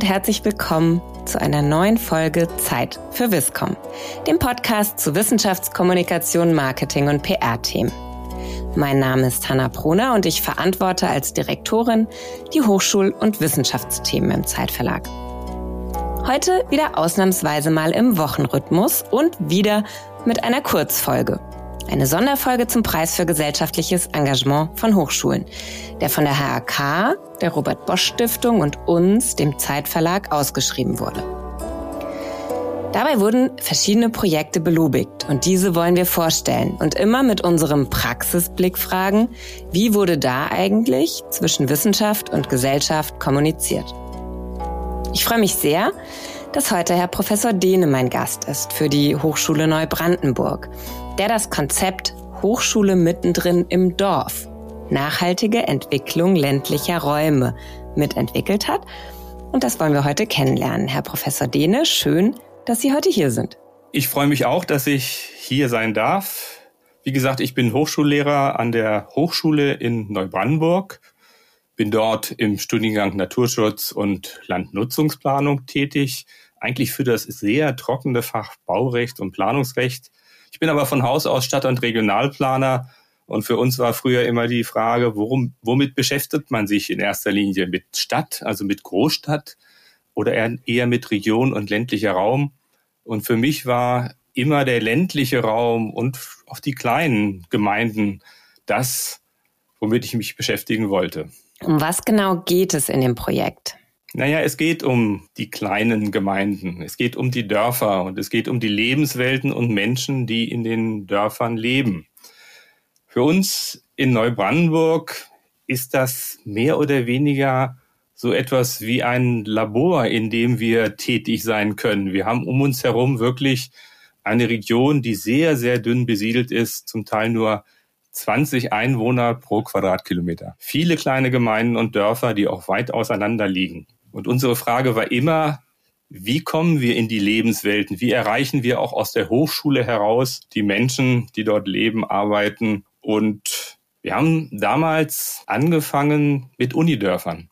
und herzlich willkommen zu einer neuen Folge Zeit für Wisscom, dem Podcast zu Wissenschaftskommunikation, Marketing und PR-Themen. Mein Name ist Hanna Brunner und ich verantworte als Direktorin die Hochschul- und Wissenschaftsthemen im Zeitverlag. Heute wieder ausnahmsweise mal im Wochenrhythmus und wieder mit einer Kurzfolge. Eine Sonderfolge zum Preis für gesellschaftliches Engagement von Hochschulen, der von der HAK, der Robert Bosch Stiftung und uns, dem Zeitverlag, ausgeschrieben wurde. Dabei wurden verschiedene Projekte belobigt und diese wollen wir vorstellen und immer mit unserem Praxisblick fragen, wie wurde da eigentlich zwischen Wissenschaft und Gesellschaft kommuniziert. Ich freue mich sehr, dass heute Herr Professor Dehne mein Gast ist für die Hochschule Neubrandenburg, der das Konzept Hochschule mittendrin im Dorf, nachhaltige Entwicklung ländlicher Räume mitentwickelt hat. Und das wollen wir heute kennenlernen. Herr Professor Dehne, schön, dass Sie heute hier sind. Ich freue mich auch, dass ich hier sein darf. Wie gesagt, ich bin Hochschullehrer an der Hochschule in Neubrandenburg, bin dort im Studiengang Naturschutz und Landnutzungsplanung tätig, eigentlich für das sehr trockene Fach Baurecht und Planungsrecht ich bin aber von Haus aus Stadt- und Regionalplaner und für uns war früher immer die Frage, worum, womit beschäftigt man sich in erster Linie? Mit Stadt, also mit Großstadt oder eher mit Region und ländlicher Raum? Und für mich war immer der ländliche Raum und auch die kleinen Gemeinden das, womit ich mich beschäftigen wollte. Um was genau geht es in dem Projekt? Naja, es geht um die kleinen Gemeinden, es geht um die Dörfer und es geht um die Lebenswelten und Menschen, die in den Dörfern leben. Für uns in Neubrandenburg ist das mehr oder weniger so etwas wie ein Labor, in dem wir tätig sein können. Wir haben um uns herum wirklich eine Region, die sehr, sehr dünn besiedelt ist, zum Teil nur 20 Einwohner pro Quadratkilometer. Viele kleine Gemeinden und Dörfer, die auch weit auseinander liegen. Und unsere Frage war immer, wie kommen wir in die Lebenswelten? Wie erreichen wir auch aus der Hochschule heraus die Menschen, die dort leben, arbeiten? Und wir haben damals angefangen mit Unidörfern.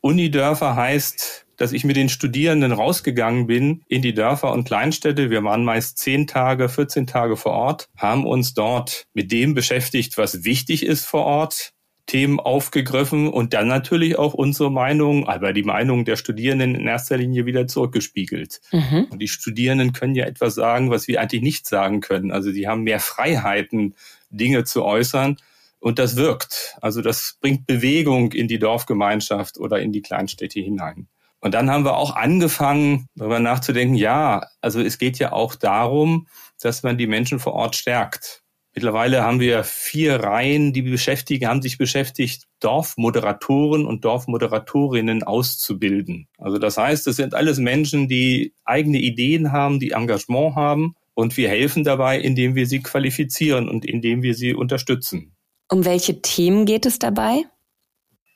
Unidörfer heißt, dass ich mit den Studierenden rausgegangen bin in die Dörfer und Kleinstädte. Wir waren meist zehn Tage, 14 Tage vor Ort, haben uns dort mit dem beschäftigt, was wichtig ist vor Ort, Themen aufgegriffen und dann natürlich auch unsere Meinung, aber die Meinung der Studierenden in erster Linie wieder zurückgespiegelt. Mhm. Und die Studierenden können ja etwas sagen, was wir eigentlich nicht sagen können. Also die haben mehr Freiheiten, Dinge zu äußern. Und das wirkt. Also das bringt Bewegung in die Dorfgemeinschaft oder in die Kleinstädte hinein. Und dann haben wir auch angefangen, darüber nachzudenken, ja, also es geht ja auch darum, dass man die Menschen vor Ort stärkt. Mittlerweile haben wir vier Reihen, die beschäftigen, haben sich beschäftigt, Dorfmoderatoren und Dorfmoderatorinnen auszubilden. Also das heißt, es sind alles Menschen, die eigene Ideen haben, die Engagement haben und wir helfen dabei, indem wir sie qualifizieren und indem wir sie unterstützen. Um welche Themen geht es dabei?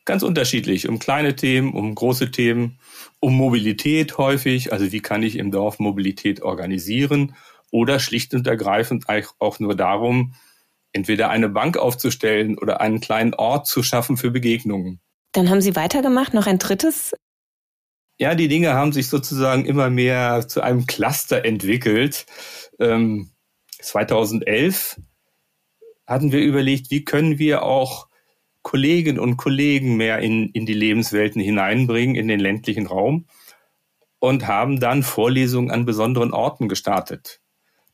Ganz unterschiedlich, um kleine Themen, um große Themen, um Mobilität häufig, also wie kann ich im Dorf Mobilität organisieren oder schlicht und ergreifend auch nur darum, entweder eine Bank aufzustellen oder einen kleinen Ort zu schaffen für Begegnungen. Dann haben Sie weitergemacht, noch ein drittes? Ja, die Dinge haben sich sozusagen immer mehr zu einem Cluster entwickelt. Ähm, 2011 hatten wir überlegt, wie können wir auch Kolleginnen und Kollegen mehr in, in die Lebenswelten hineinbringen, in den ländlichen Raum und haben dann Vorlesungen an besonderen Orten gestartet.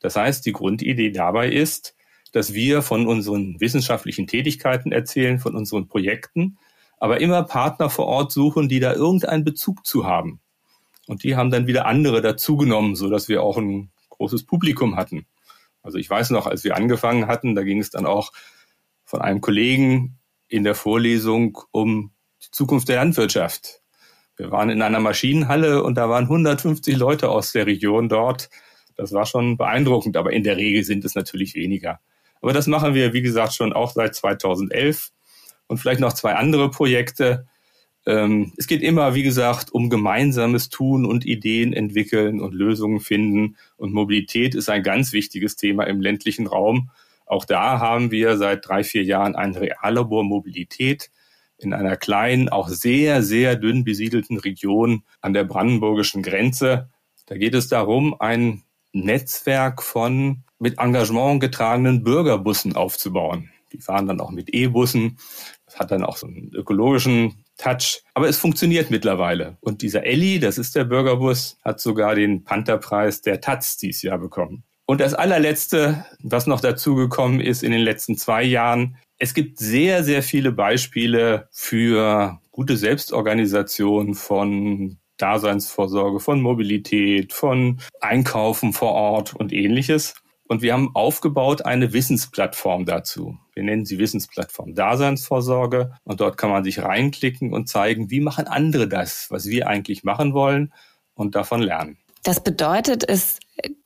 Das heißt, die Grundidee dabei ist, dass wir von unseren wissenschaftlichen Tätigkeiten erzählen, von unseren Projekten, aber immer Partner vor Ort suchen, die da irgendeinen Bezug zu haben. Und die haben dann wieder andere dazugenommen, so dass wir auch ein großes Publikum hatten. Also ich weiß noch, als wir angefangen hatten, da ging es dann auch von einem Kollegen in der Vorlesung um die Zukunft der Landwirtschaft. Wir waren in einer Maschinenhalle und da waren 150 Leute aus der Region dort, das war schon beeindruckend, aber in der Regel sind es natürlich weniger. Aber das machen wir, wie gesagt, schon auch seit 2011 und vielleicht noch zwei andere Projekte. Ähm, es geht immer, wie gesagt, um gemeinsames Tun und Ideen entwickeln und Lösungen finden. Und Mobilität ist ein ganz wichtiges Thema im ländlichen Raum. Auch da haben wir seit drei, vier Jahren ein Reallabor Mobilität, in einer kleinen, auch sehr, sehr dünn besiedelten Region an der brandenburgischen Grenze. Da geht es darum, ein Netzwerk von mit Engagement getragenen Bürgerbussen aufzubauen. Die fahren dann auch mit E-Bussen. Das hat dann auch so einen ökologischen Touch. Aber es funktioniert mittlerweile. Und dieser Elli, das ist der Bürgerbus, hat sogar den Pantherpreis der Taz dieses Jahr bekommen. Und das allerletzte, was noch dazugekommen ist in den letzten zwei Jahren, es gibt sehr, sehr viele Beispiele für gute Selbstorganisation von Daseinsvorsorge, von Mobilität, von Einkaufen vor Ort und ähnliches. Und wir haben aufgebaut eine Wissensplattform dazu. Wir nennen sie Wissensplattform Daseinsvorsorge. Und dort kann man sich reinklicken und zeigen, wie machen andere das, was wir eigentlich machen wollen und davon lernen. Das bedeutet, es,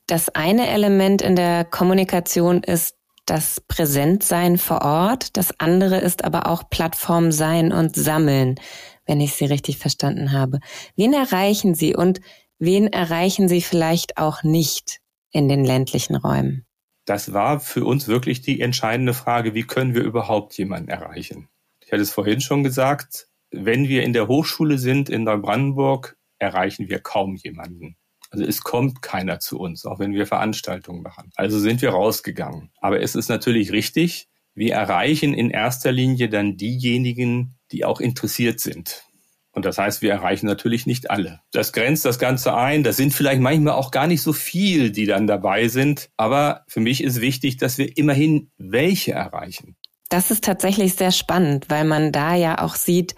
das eine Element in der Kommunikation ist das Präsentsein vor Ort. Das andere ist aber auch Plattform sein und sammeln, wenn ich Sie richtig verstanden habe. Wen erreichen Sie und wen erreichen Sie vielleicht auch nicht in den ländlichen Räumen? Das war für uns wirklich die entscheidende Frage, wie können wir überhaupt jemanden erreichen? Ich hatte es vorhin schon gesagt, wenn wir in der Hochschule sind in Neubrandenburg, erreichen wir kaum jemanden. Also es kommt keiner zu uns, auch wenn wir Veranstaltungen machen. Also sind wir rausgegangen. Aber es ist natürlich richtig, wir erreichen in erster Linie dann diejenigen, die auch interessiert sind. Und das heißt, wir erreichen natürlich nicht alle. Das grenzt das Ganze ein. Das sind vielleicht manchmal auch gar nicht so viel, die dann dabei sind. Aber für mich ist wichtig, dass wir immerhin welche erreichen. Das ist tatsächlich sehr spannend, weil man da ja auch sieht,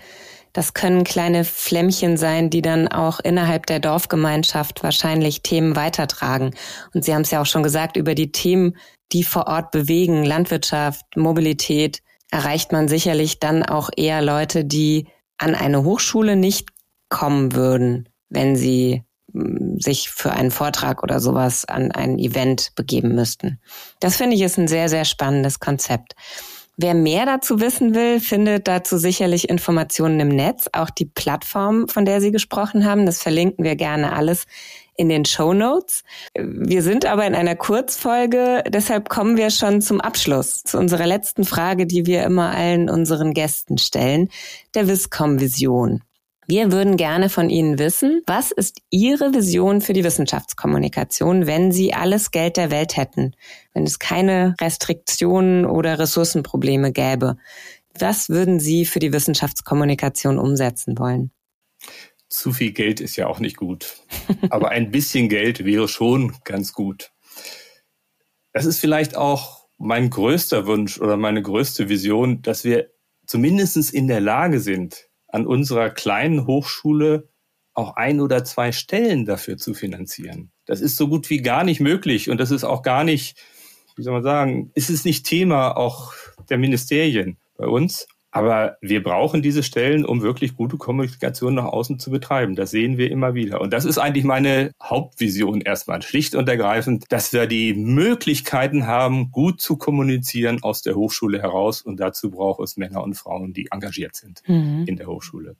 das können kleine Flämmchen sein, die dann auch innerhalb der Dorfgemeinschaft wahrscheinlich Themen weitertragen. Und Sie haben es ja auch schon gesagt, über die Themen, die vor Ort bewegen, Landwirtschaft, Mobilität, erreicht man sicherlich dann auch eher Leute, die an eine Hochschule nicht kommen würden, wenn sie hm, sich für einen Vortrag oder sowas an ein Event begeben müssten. Das finde ich ist ein sehr, sehr spannendes Konzept. Wer mehr dazu wissen will, findet dazu sicherlich Informationen im Netz, auch die Plattform, von der Sie gesprochen haben. Das verlinken wir gerne alles in den Show Notes. Wir sind aber in einer Kurzfolge, deshalb kommen wir schon zum Abschluss, zu unserer letzten Frage, die wir immer allen unseren Gästen stellen, der Viscom-Vision. Wir würden gerne von Ihnen wissen, was ist Ihre Vision für die Wissenschaftskommunikation, wenn Sie alles Geld der Welt hätten, wenn es keine Restriktionen oder Ressourcenprobleme gäbe? Was würden Sie für die Wissenschaftskommunikation umsetzen wollen? Zu viel Geld ist ja auch nicht gut. Aber ein bisschen Geld wäre schon ganz gut. Das ist vielleicht auch mein größter Wunsch oder meine größte Vision, dass wir zumindest in der Lage sind, an unserer kleinen Hochschule auch ein oder zwei Stellen dafür zu finanzieren. Das ist so gut wie gar nicht möglich und das ist auch gar nicht, wie soll man sagen, ist es nicht Thema auch der Ministerien bei uns. Aber wir brauchen diese Stellen, um wirklich gute Kommunikation nach außen zu betreiben. Das sehen wir immer wieder. Und das ist eigentlich meine Hauptvision erstmal, schlicht und ergreifend, dass wir die Möglichkeiten haben, gut zu kommunizieren aus der Hochschule heraus. Und dazu braucht es Männer und Frauen, die engagiert sind mhm. in der Hochschule.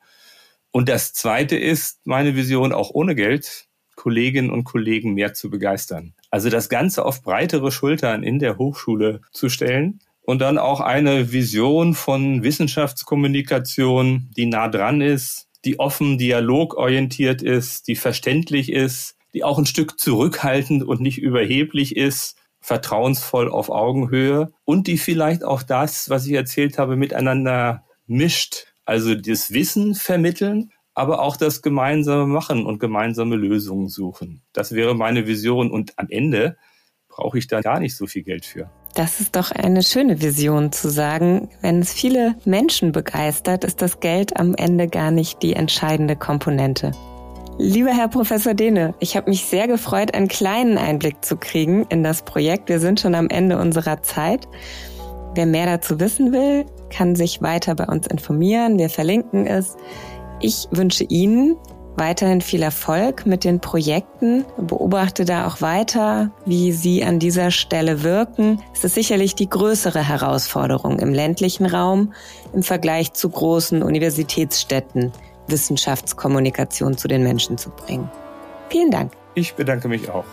Und das Zweite ist meine Vision, auch ohne Geld Kolleginnen und Kollegen mehr zu begeistern. Also das Ganze auf breitere Schultern in der Hochschule zu stellen und dann auch eine Vision von Wissenschaftskommunikation, die nah dran ist, die offen dialogorientiert ist, die verständlich ist, die auch ein Stück zurückhaltend und nicht überheblich ist, vertrauensvoll auf Augenhöhe und die vielleicht auch das, was ich erzählt habe, miteinander mischt. Also das Wissen vermitteln, aber auch das gemeinsame Machen und gemeinsame Lösungen suchen. Das wäre meine Vision und am Ende brauche ich da gar nicht so viel Geld für. Das ist doch eine schöne Vision zu sagen, wenn es viele Menschen begeistert, ist das Geld am Ende gar nicht die entscheidende Komponente. Lieber Herr Professor Dehne, ich habe mich sehr gefreut, einen kleinen Einblick zu kriegen in das Projekt. Wir sind schon am Ende unserer Zeit. Wer mehr dazu wissen will, kann sich weiter bei uns informieren. Wir verlinken es. Ich wünsche Ihnen weiterhin viel Erfolg mit den Projekten. Beobachte da auch weiter, wie sie an dieser Stelle wirken. Es ist sicherlich die größere Herausforderung im ländlichen Raum im Vergleich zu großen Universitätsstädten, Wissenschaftskommunikation zu den Menschen zu bringen. Vielen Dank. Ich bedanke mich auch.